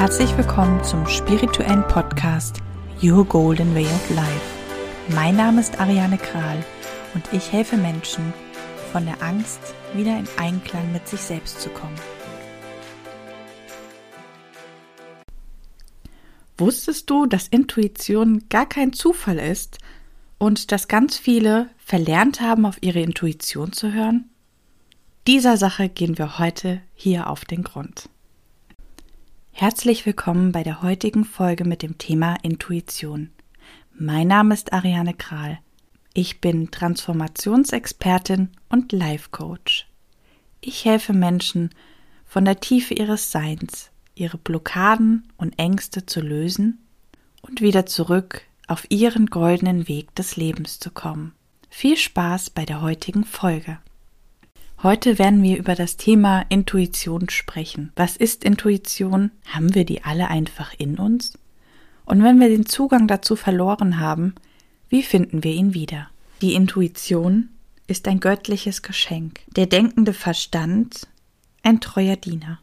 Herzlich willkommen zum spirituellen Podcast Your Golden Way of Life. Mein Name ist Ariane Kral und ich helfe Menschen, von der Angst wieder in Einklang mit sich selbst zu kommen. Wusstest du, dass Intuition gar kein Zufall ist und dass ganz viele verlernt haben, auf ihre Intuition zu hören? Dieser Sache gehen wir heute hier auf den Grund. Herzlich willkommen bei der heutigen Folge mit dem Thema Intuition. Mein Name ist Ariane Kral. Ich bin Transformationsexpertin und Life Coach. Ich helfe Menschen, von der Tiefe ihres Seins ihre Blockaden und Ängste zu lösen und wieder zurück auf ihren goldenen Weg des Lebens zu kommen. Viel Spaß bei der heutigen Folge. Heute werden wir über das Thema Intuition sprechen. Was ist Intuition? Haben wir die alle einfach in uns? Und wenn wir den Zugang dazu verloren haben, wie finden wir ihn wieder? Die Intuition ist ein göttliches Geschenk, der denkende Verstand ein treuer Diener.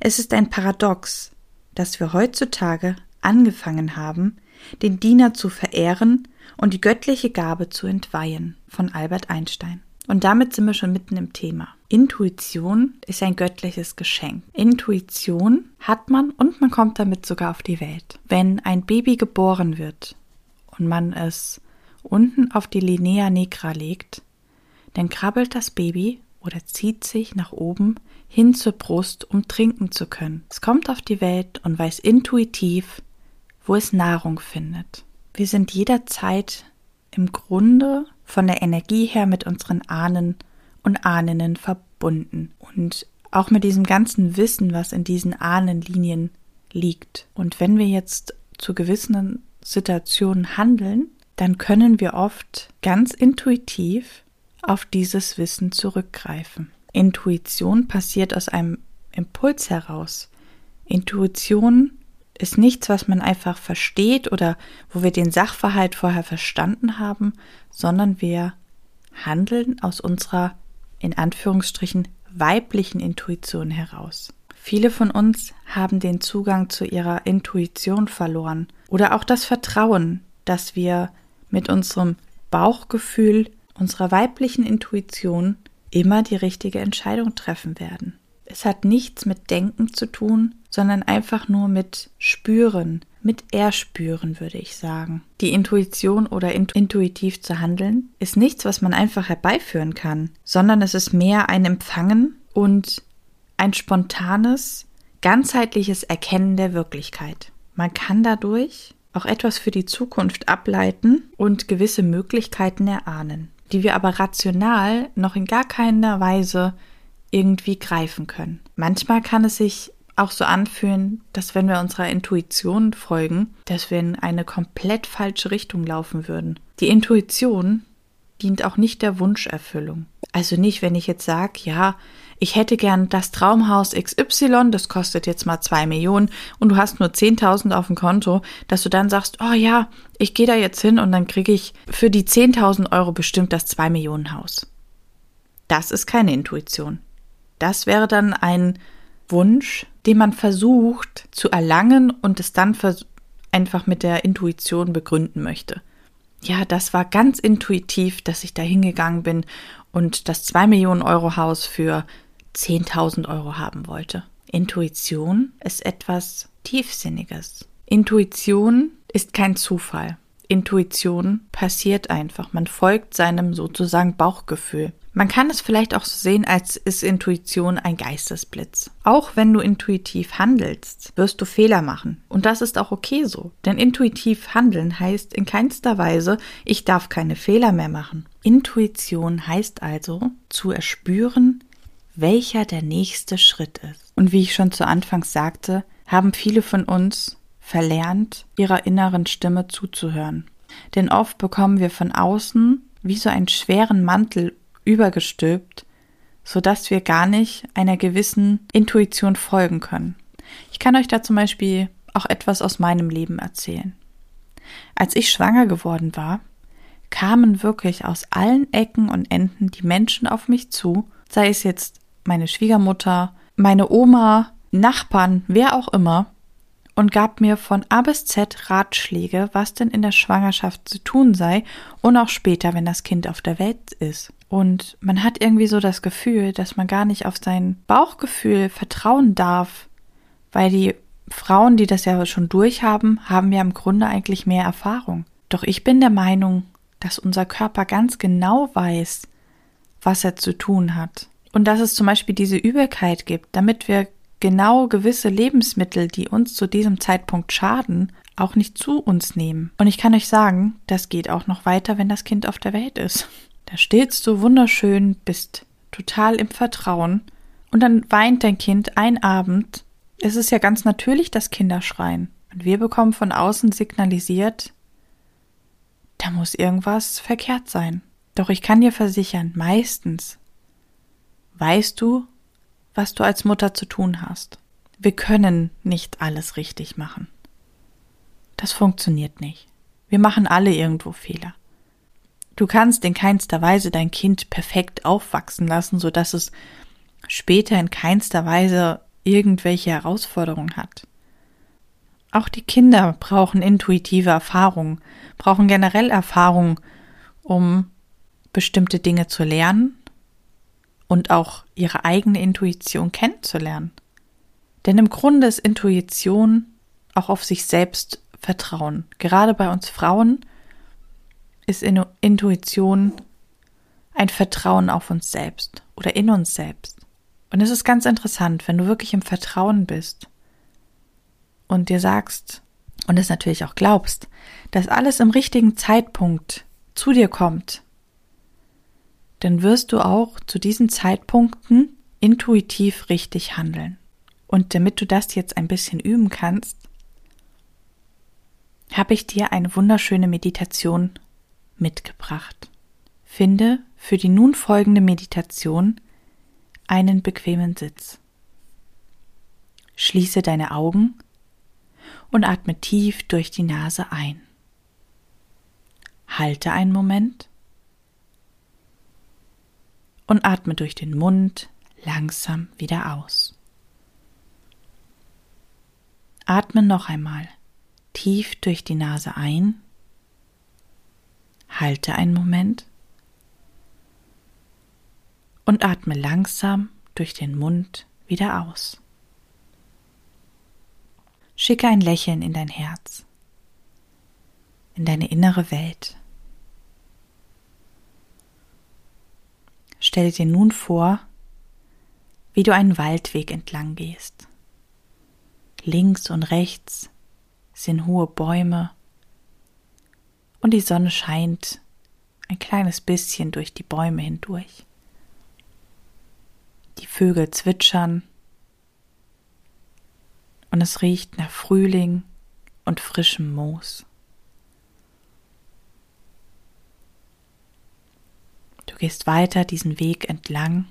Es ist ein Paradox, dass wir heutzutage angefangen haben, den Diener zu verehren und die göttliche Gabe zu entweihen von Albert Einstein. Und damit sind wir schon mitten im Thema. Intuition ist ein göttliches Geschenk. Intuition hat man und man kommt damit sogar auf die Welt. Wenn ein Baby geboren wird und man es unten auf die Linea negra legt, dann krabbelt das Baby oder zieht sich nach oben hin zur Brust, um trinken zu können. Es kommt auf die Welt und weiß intuitiv, wo es Nahrung findet. Wir sind jederzeit im Grunde von der Energie her mit unseren Ahnen und Ahnen verbunden und auch mit diesem ganzen Wissen, was in diesen Ahnenlinien liegt. Und wenn wir jetzt zu gewissen Situationen handeln, dann können wir oft ganz intuitiv auf dieses Wissen zurückgreifen. Intuition passiert aus einem Impuls heraus. Intuition ist nichts, was man einfach versteht oder wo wir den Sachverhalt vorher verstanden haben, sondern wir handeln aus unserer in Anführungsstrichen weiblichen Intuition heraus. Viele von uns haben den Zugang zu ihrer Intuition verloren oder auch das Vertrauen, dass wir mit unserem Bauchgefühl, unserer weiblichen Intuition immer die richtige Entscheidung treffen werden. Es hat nichts mit Denken zu tun, sondern einfach nur mit Spüren, mit Erspüren, würde ich sagen. Die Intuition oder intuitiv zu handeln ist nichts, was man einfach herbeiführen kann, sondern es ist mehr ein Empfangen und ein spontanes, ganzheitliches Erkennen der Wirklichkeit. Man kann dadurch auch etwas für die Zukunft ableiten und gewisse Möglichkeiten erahnen, die wir aber rational noch in gar keiner Weise irgendwie greifen können. Manchmal kann es sich auch so anfühlen, dass wenn wir unserer Intuition folgen, dass wir in eine komplett falsche Richtung laufen würden. Die Intuition dient auch nicht der Wunscherfüllung. Also nicht, wenn ich jetzt sage, ja, ich hätte gern das Traumhaus XY, das kostet jetzt mal zwei Millionen und du hast nur 10.000 auf dem Konto, dass du dann sagst, oh ja, ich gehe da jetzt hin und dann kriege ich für die 10.000 Euro bestimmt das zwei Millionen Haus. Das ist keine Intuition. Das wäre dann ein Wunsch, den man versucht zu erlangen und es dann einfach mit der Intuition begründen möchte. Ja, das war ganz intuitiv, dass ich da hingegangen bin und das 2 Millionen Euro Haus für 10.000 Euro haben wollte. Intuition ist etwas Tiefsinniges. Intuition ist kein Zufall. Intuition passiert einfach. Man folgt seinem sozusagen Bauchgefühl. Man kann es vielleicht auch so sehen, als ist Intuition ein Geistesblitz. Auch wenn du intuitiv handelst, wirst du Fehler machen. Und das ist auch okay so. Denn intuitiv handeln heißt in keinster Weise, ich darf keine Fehler mehr machen. Intuition heißt also, zu erspüren, welcher der nächste Schritt ist. Und wie ich schon zu Anfangs sagte, haben viele von uns verlernt, ihrer inneren Stimme zuzuhören. Denn oft bekommen wir von außen wie so einen schweren Mantel übergestülpt, so dass wir gar nicht einer gewissen Intuition folgen können. Ich kann euch da zum Beispiel auch etwas aus meinem Leben erzählen. Als ich schwanger geworden war, kamen wirklich aus allen Ecken und Enden die Menschen auf mich zu, sei es jetzt meine Schwiegermutter, meine Oma, Nachbarn, wer auch immer, und gab mir von A bis Z Ratschläge, was denn in der Schwangerschaft zu tun sei und auch später, wenn das Kind auf der Welt ist. Und man hat irgendwie so das Gefühl, dass man gar nicht auf sein Bauchgefühl vertrauen darf, weil die Frauen, die das ja schon durchhaben, haben ja im Grunde eigentlich mehr Erfahrung. Doch ich bin der Meinung, dass unser Körper ganz genau weiß, was er zu tun hat. Und dass es zum Beispiel diese Übelkeit gibt, damit wir genau gewisse Lebensmittel, die uns zu diesem Zeitpunkt schaden, auch nicht zu uns nehmen. Und ich kann euch sagen, das geht auch noch weiter, wenn das Kind auf der Welt ist. Da stehst du wunderschön, bist total im Vertrauen und dann weint dein Kind ein Abend. Es ist ja ganz natürlich, dass Kinder schreien. Und wir bekommen von außen signalisiert, da muss irgendwas verkehrt sein. Doch ich kann dir versichern, meistens weißt du, was du als Mutter zu tun hast. Wir können nicht alles richtig machen. Das funktioniert nicht. Wir machen alle irgendwo Fehler. Du kannst in keinster Weise dein Kind perfekt aufwachsen lassen, so dass es später in keinster Weise irgendwelche Herausforderungen hat. Auch die Kinder brauchen intuitive Erfahrung, brauchen generell Erfahrung, um bestimmte Dinge zu lernen und auch ihre eigene Intuition kennenzulernen. Denn im Grunde ist Intuition auch auf sich selbst Vertrauen. Gerade bei uns Frauen ist Intuition ein Vertrauen auf uns selbst oder in uns selbst. Und es ist ganz interessant, wenn du wirklich im Vertrauen bist und dir sagst und es natürlich auch glaubst, dass alles im richtigen Zeitpunkt zu dir kommt, dann wirst du auch zu diesen Zeitpunkten intuitiv richtig handeln. Und damit du das jetzt ein bisschen üben kannst, habe ich dir eine wunderschöne Meditation mitgebracht. Finde für die nun folgende Meditation einen bequemen Sitz. Schließe deine Augen und atme tief durch die Nase ein. Halte einen Moment und atme durch den Mund langsam wieder aus. Atme noch einmal tief durch die Nase ein, halte einen Moment und atme langsam durch den Mund wieder aus. Schicke ein Lächeln in dein Herz, in deine innere Welt. Stelle dir nun vor, wie du einen Waldweg entlang gehst. Links und rechts sind hohe Bäume und die Sonne scheint ein kleines bisschen durch die Bäume hindurch. Die Vögel zwitschern und es riecht nach Frühling und frischem Moos. Du gehst weiter diesen Weg entlang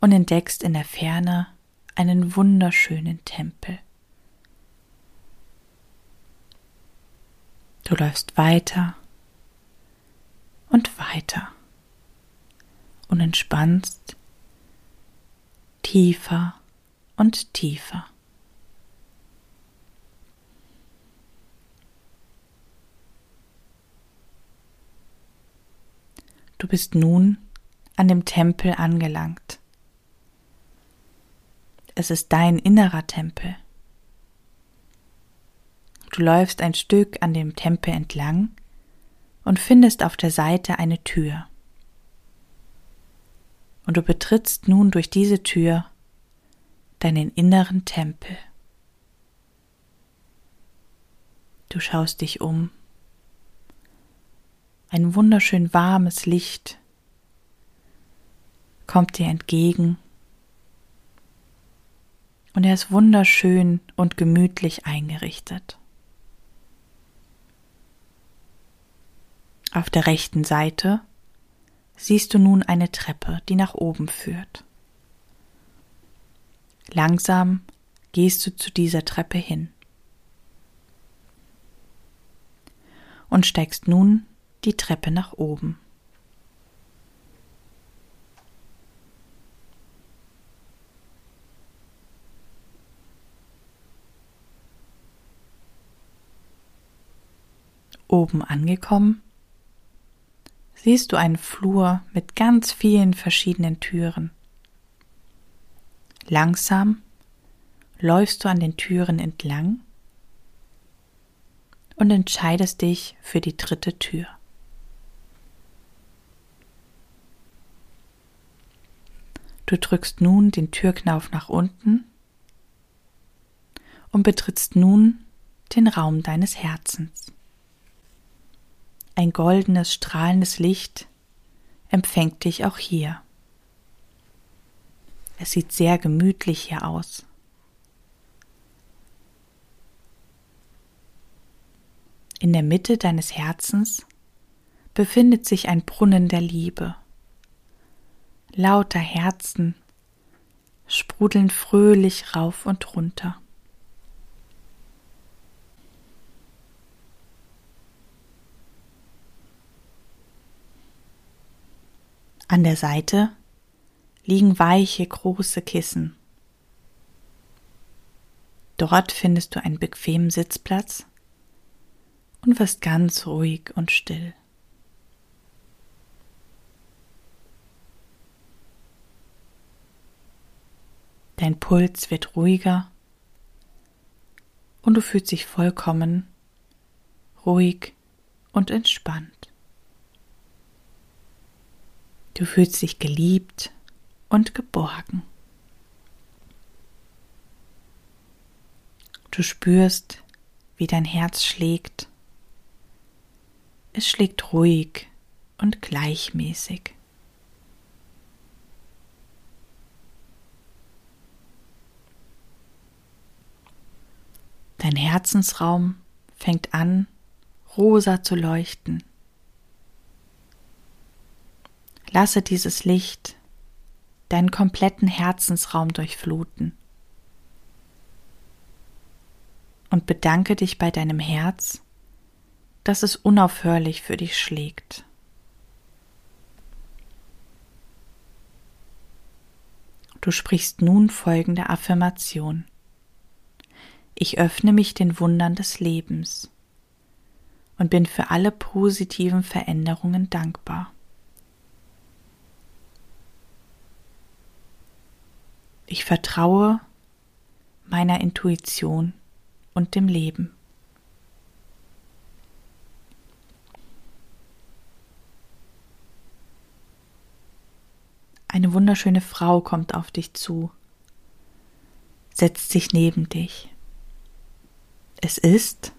und entdeckst in der Ferne einen wunderschönen Tempel. Du läufst weiter und weiter und entspannst tiefer und tiefer. Du bist nun an dem Tempel angelangt. Es ist dein innerer Tempel. Du läufst ein Stück an dem Tempel entlang und findest auf der Seite eine Tür. Und du betrittst nun durch diese Tür deinen inneren Tempel. Du schaust dich um ein wunderschön warmes Licht kommt dir entgegen und er ist wunderschön und gemütlich eingerichtet. Auf der rechten Seite siehst du nun eine Treppe, die nach oben führt. Langsam gehst du zu dieser Treppe hin und steigst nun die Treppe nach oben. Oben angekommen, siehst du einen Flur mit ganz vielen verschiedenen Türen. Langsam läufst du an den Türen entlang und entscheidest dich für die dritte Tür. Du drückst nun den Türknauf nach unten und betrittst nun den Raum deines Herzens. Ein goldenes, strahlendes Licht empfängt dich auch hier. Es sieht sehr gemütlich hier aus. In der Mitte deines Herzens befindet sich ein Brunnen der Liebe. Lauter Herzen sprudeln fröhlich rauf und runter. An der Seite liegen weiche große Kissen. Dort findest du einen bequemen Sitzplatz und wirst ganz ruhig und still. Dein Puls wird ruhiger und du fühlst dich vollkommen ruhig und entspannt. Du fühlst dich geliebt und geborgen. Du spürst, wie dein Herz schlägt es schlägt ruhig und gleichmäßig. Dein Herzensraum fängt an, rosa zu leuchten. Lasse dieses Licht deinen kompletten Herzensraum durchfluten. Und bedanke dich bei deinem Herz dass es unaufhörlich für dich schlägt. Du sprichst nun folgende Affirmation. Ich öffne mich den Wundern des Lebens und bin für alle positiven Veränderungen dankbar. Ich vertraue meiner Intuition und dem Leben. Eine wunderschöne Frau kommt auf dich zu, setzt sich neben dich. Es ist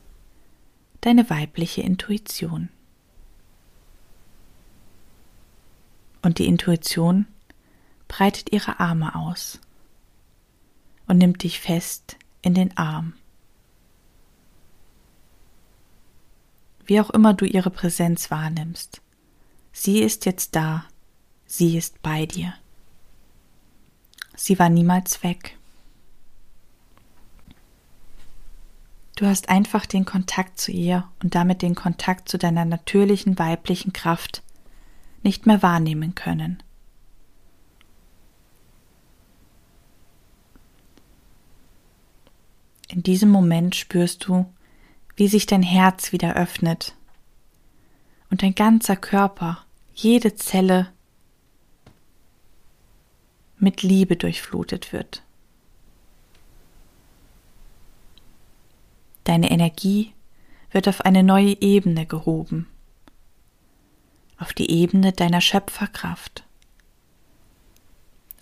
deine weibliche Intuition. Und die Intuition breitet ihre Arme aus und nimmt dich fest in den Arm. Wie auch immer du ihre Präsenz wahrnimmst, sie ist jetzt da sie ist bei dir. Sie war niemals weg. Du hast einfach den Kontakt zu ihr und damit den Kontakt zu deiner natürlichen weiblichen Kraft nicht mehr wahrnehmen können. In diesem Moment spürst du, wie sich dein Herz wieder öffnet und dein ganzer Körper, jede Zelle mit Liebe durchflutet wird. Deine Energie wird auf eine neue Ebene gehoben, auf die Ebene deiner Schöpferkraft,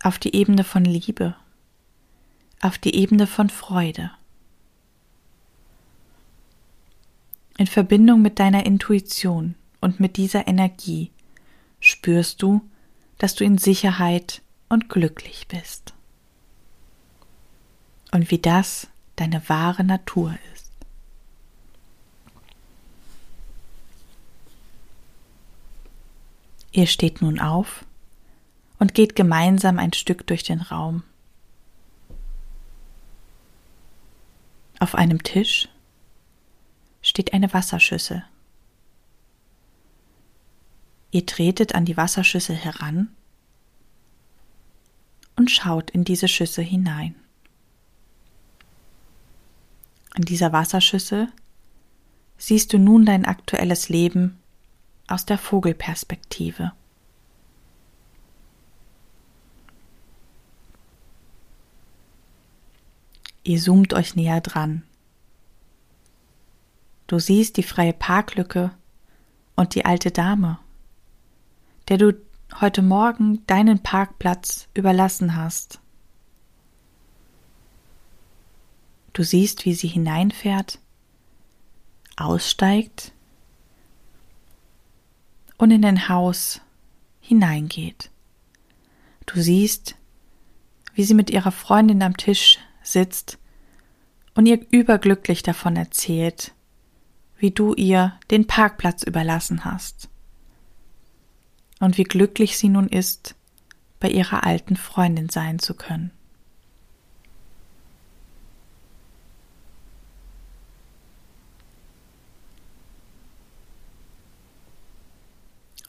auf die Ebene von Liebe, auf die Ebene von Freude. In Verbindung mit deiner Intuition und mit dieser Energie spürst du, dass du in Sicherheit und glücklich bist. Und wie das deine wahre Natur ist. Ihr steht nun auf und geht gemeinsam ein Stück durch den Raum. Auf einem Tisch steht eine Wasserschüssel. Ihr tretet an die Wasserschüssel heran und schaut in diese Schüssel hinein. In dieser Wasserschüssel siehst du nun dein aktuelles Leben aus der Vogelperspektive. Ihr zoomt euch näher dran. Du siehst die freie Parklücke und die alte Dame, der du heute Morgen deinen Parkplatz überlassen hast. Du siehst, wie sie hineinfährt, aussteigt und in dein Haus hineingeht. Du siehst, wie sie mit ihrer Freundin am Tisch sitzt und ihr überglücklich davon erzählt, wie du ihr den Parkplatz überlassen hast und wie glücklich sie nun ist, bei ihrer alten Freundin sein zu können.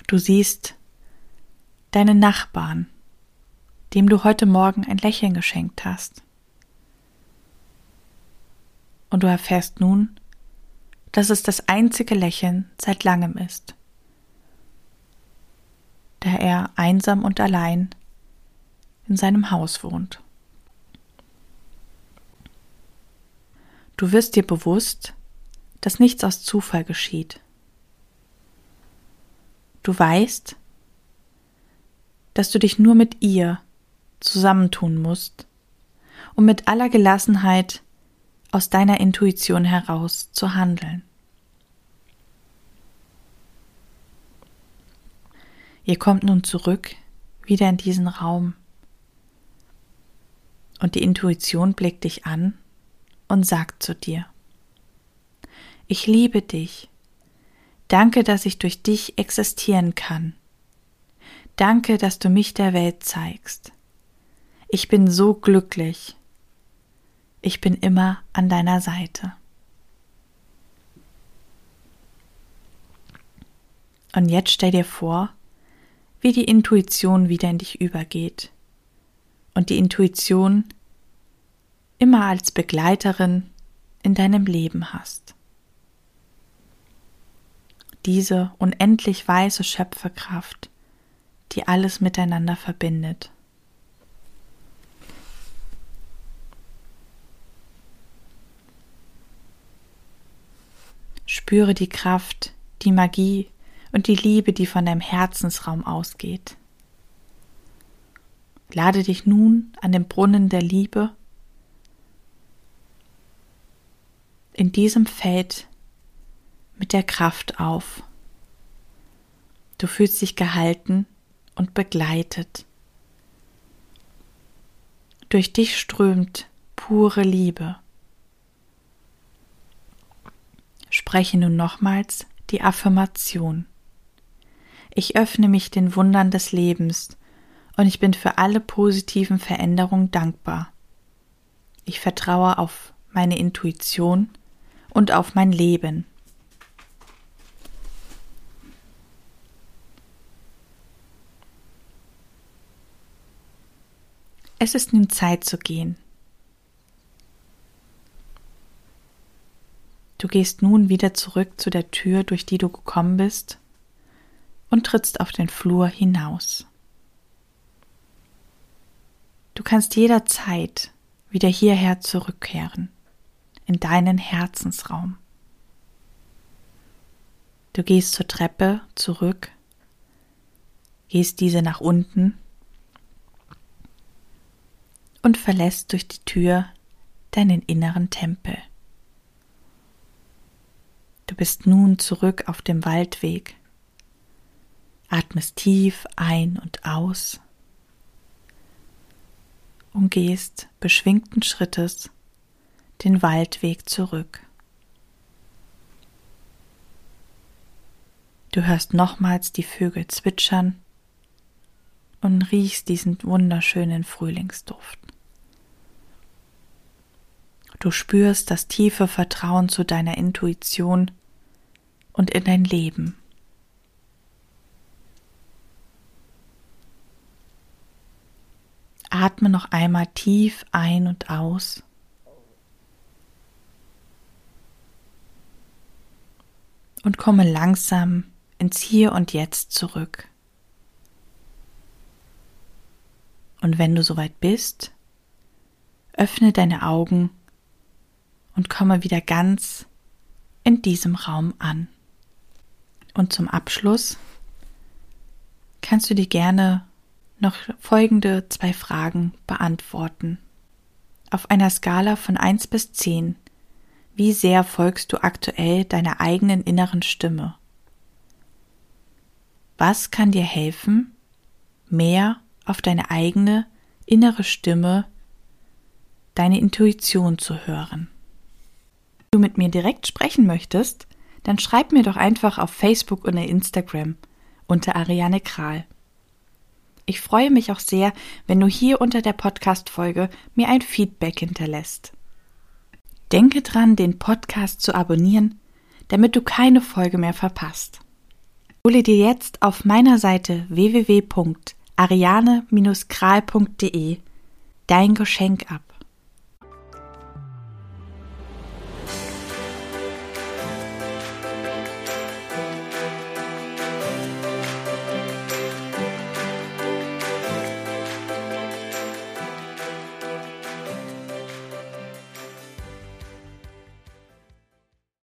Du siehst deinen Nachbarn, dem du heute Morgen ein Lächeln geschenkt hast. Und du erfährst nun, dass es das einzige Lächeln seit langem ist, da er einsam und allein in seinem Haus wohnt. Du wirst dir bewusst, dass nichts aus Zufall geschieht. Du weißt, dass du dich nur mit ihr zusammentun musst, um mit aller Gelassenheit aus deiner Intuition heraus zu handeln. Ihr kommt nun zurück wieder in diesen Raum und die Intuition blickt dich an und sagt zu dir, ich liebe dich. Danke, dass ich durch dich existieren kann. Danke, dass du mich der Welt zeigst. Ich bin so glücklich ich bin immer an deiner Seite. Und jetzt stell dir vor, wie die Intuition wieder in dich übergeht und die Intuition immer als Begleiterin in deinem Leben hast. Diese unendlich weiße Schöpferkraft, die alles miteinander verbindet. Spüre die Kraft, die Magie und die Liebe, die von deinem Herzensraum ausgeht. Lade dich nun an dem Brunnen der Liebe in diesem Feld mit der Kraft auf. Du fühlst dich gehalten und begleitet. Durch dich strömt pure Liebe. Spreche nun nochmals die Affirmation. Ich öffne mich den Wundern des Lebens und ich bin für alle positiven Veränderungen dankbar. Ich vertraue auf meine Intuition und auf mein Leben. Es ist nun Zeit zu gehen. Du gehst nun wieder zurück zu der Tür, durch die du gekommen bist, und trittst auf den Flur hinaus. Du kannst jederzeit wieder hierher zurückkehren, in deinen Herzensraum. Du gehst zur Treppe zurück, gehst diese nach unten und verlässt durch die Tür deinen inneren Tempel. Du bist nun zurück auf dem Waldweg. Atmest tief ein und aus und gehst beschwingten Schrittes den Waldweg zurück. Du hörst nochmals die Vögel zwitschern und riechst diesen wunderschönen Frühlingsduft. Du spürst das tiefe Vertrauen zu deiner Intuition und in dein Leben. Atme noch einmal tief ein und aus. und komme langsam ins Hier und Jetzt zurück. Und wenn du soweit bist, öffne deine Augen und komme wieder ganz in diesem Raum an. Und zum Abschluss kannst du dir gerne noch folgende zwei Fragen beantworten. Auf einer Skala von 1 bis 10, wie sehr folgst du aktuell deiner eigenen inneren Stimme? Was kann dir helfen, mehr auf deine eigene innere Stimme, deine Intuition zu hören? Wenn du mit mir direkt sprechen möchtest, dann schreib mir doch einfach auf Facebook oder Instagram unter Ariane Kral. Ich freue mich auch sehr, wenn du hier unter der Podcast-Folge mir ein Feedback hinterlässt. Denke dran, den Podcast zu abonnieren, damit du keine Folge mehr verpasst. Hole dir jetzt auf meiner Seite www.ariane-kral.de dein Geschenk ab.